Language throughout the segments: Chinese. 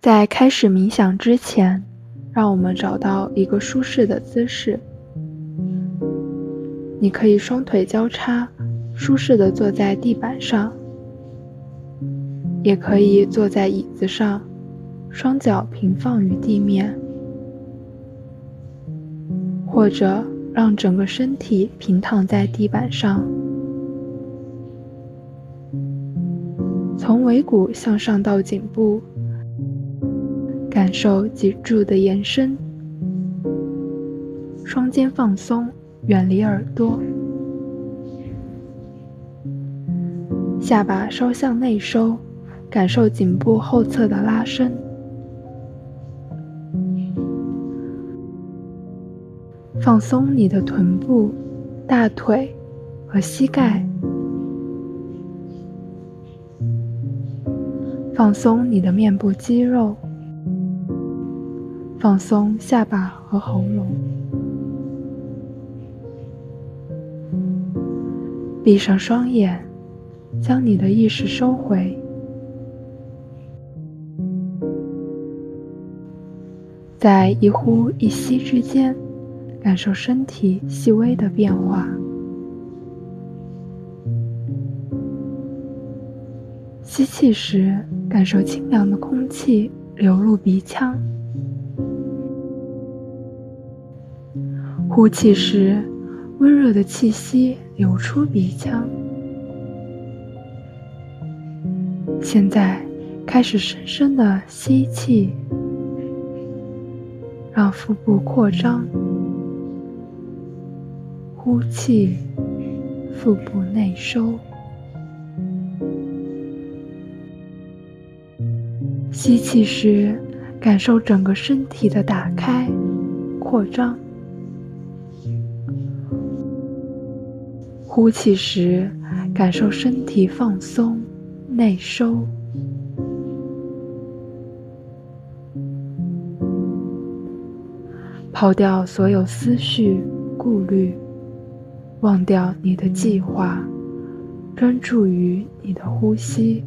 在开始冥想之前，让我们找到一个舒适的姿势。你可以双腿交叉，舒适的坐在地板上，也可以坐在椅子上，双脚平放于地面，或者让整个身体平躺在地板上，从尾骨向上到颈部。感受脊柱的延伸，双肩放松，远离耳朵，下巴稍向内收，感受颈部后侧的拉伸，放松你的臀部、大腿和膝盖，放松你的面部肌肉。放松下巴和喉咙，闭上双眼，将你的意识收回，在一呼一吸之间，感受身体细微的变化。吸气时，感受清凉的空气流入鼻腔。呼气时，温热的气息流出鼻腔。现在开始深深的吸气，让腹部扩张；呼气，腹部内收。吸气时，感受整个身体的打开、扩张。呼气时，感受身体放松、内收，抛掉所有思绪、顾虑，忘掉你的计划，专注于你的呼吸。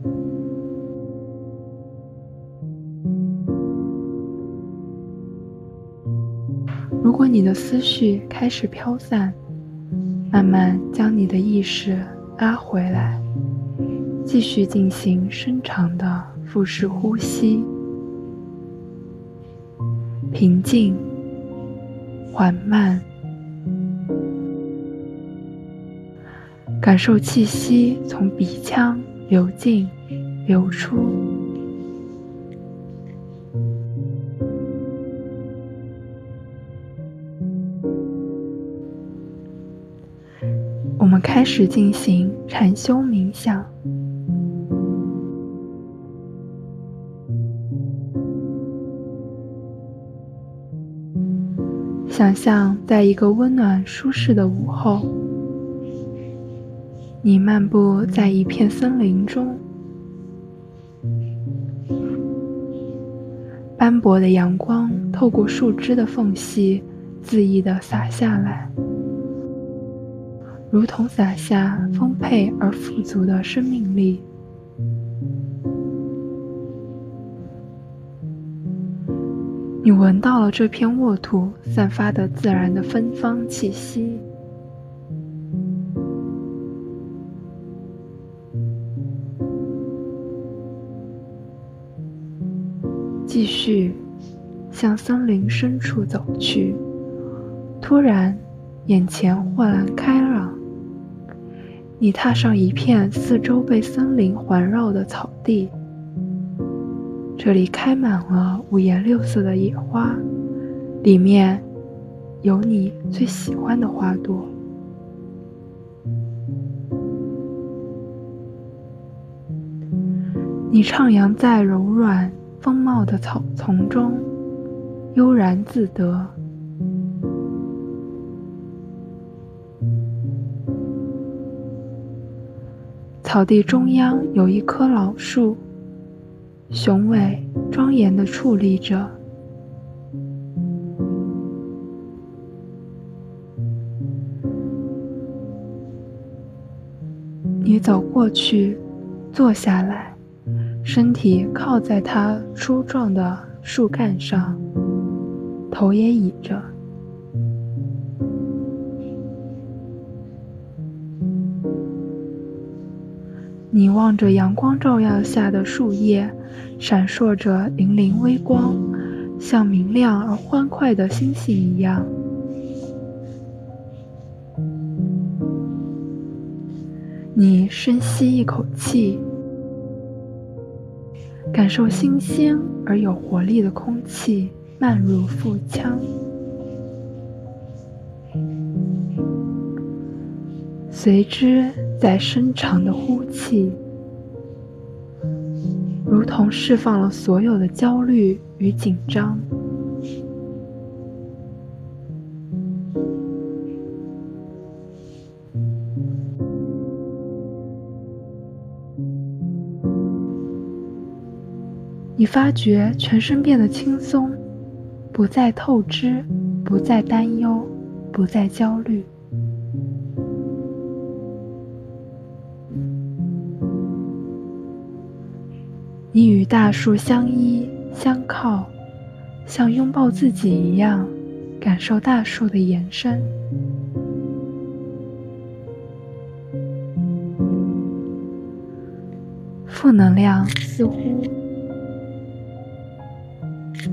如果你的思绪开始飘散，慢慢将你的意识拉回来，继续进行深长的腹式呼吸，平静、缓慢，感受气息从鼻腔流进、流出。我们开始进行禅修冥想，想象在一个温暖舒适的午后，你漫步在一片森林中，斑驳的阳光透过树枝的缝隙恣意的洒下来。如同洒下丰沛而富足的生命力。你闻到了这片沃土散发的自然的芬芳气息。继续向森林深处走去。突然，眼前豁然开朗。你踏上一片四周被森林环绕的草地，这里开满了五颜六色的野花，里面有你最喜欢的花朵。你徜徉在柔软丰茂的草丛中，悠然自得。草地中央有一棵老树，雄伟庄严地矗立着。你走过去，坐下来，身体靠在它粗壮的树干上，头也倚着。你望着阳光照耀下的树叶，闪烁着粼粼微光，像明亮而欢快的星星一样。你深吸一口气。感受新鲜而有活力的空气漫入腹腔，随之在深长的呼气，如同释放了所有的焦虑与紧张。你发觉全身变得轻松，不再透支，不再担忧，不再焦虑。你与大树相依相靠，像拥抱自己一样，感受大树的延伸。负能量似乎。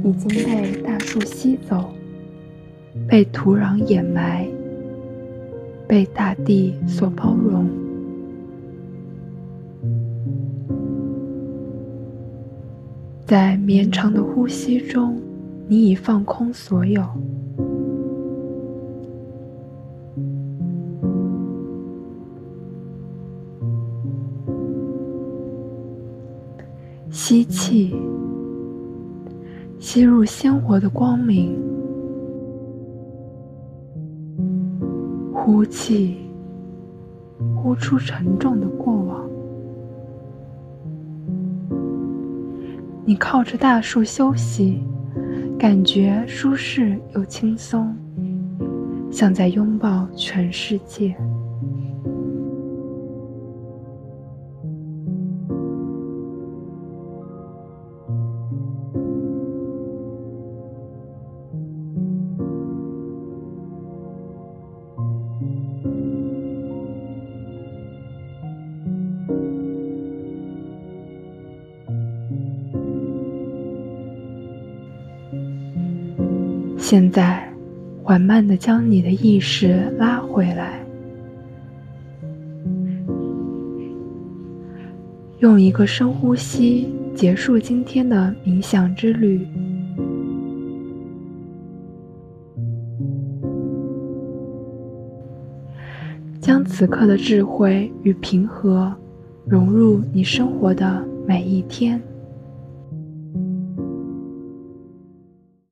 已经被大树吸走，被土壤掩埋，被大地所包容。在绵长的呼吸中，你已放空所有。吸气。吸入鲜活的光明，呼气，呼出沉重的过往。你靠着大树休息，感觉舒适又轻松，像在拥抱全世界。现在，缓慢的将你的意识拉回来，用一个深呼吸结束今天的冥想之旅，将此刻的智慧与平和融入你生活的每一天。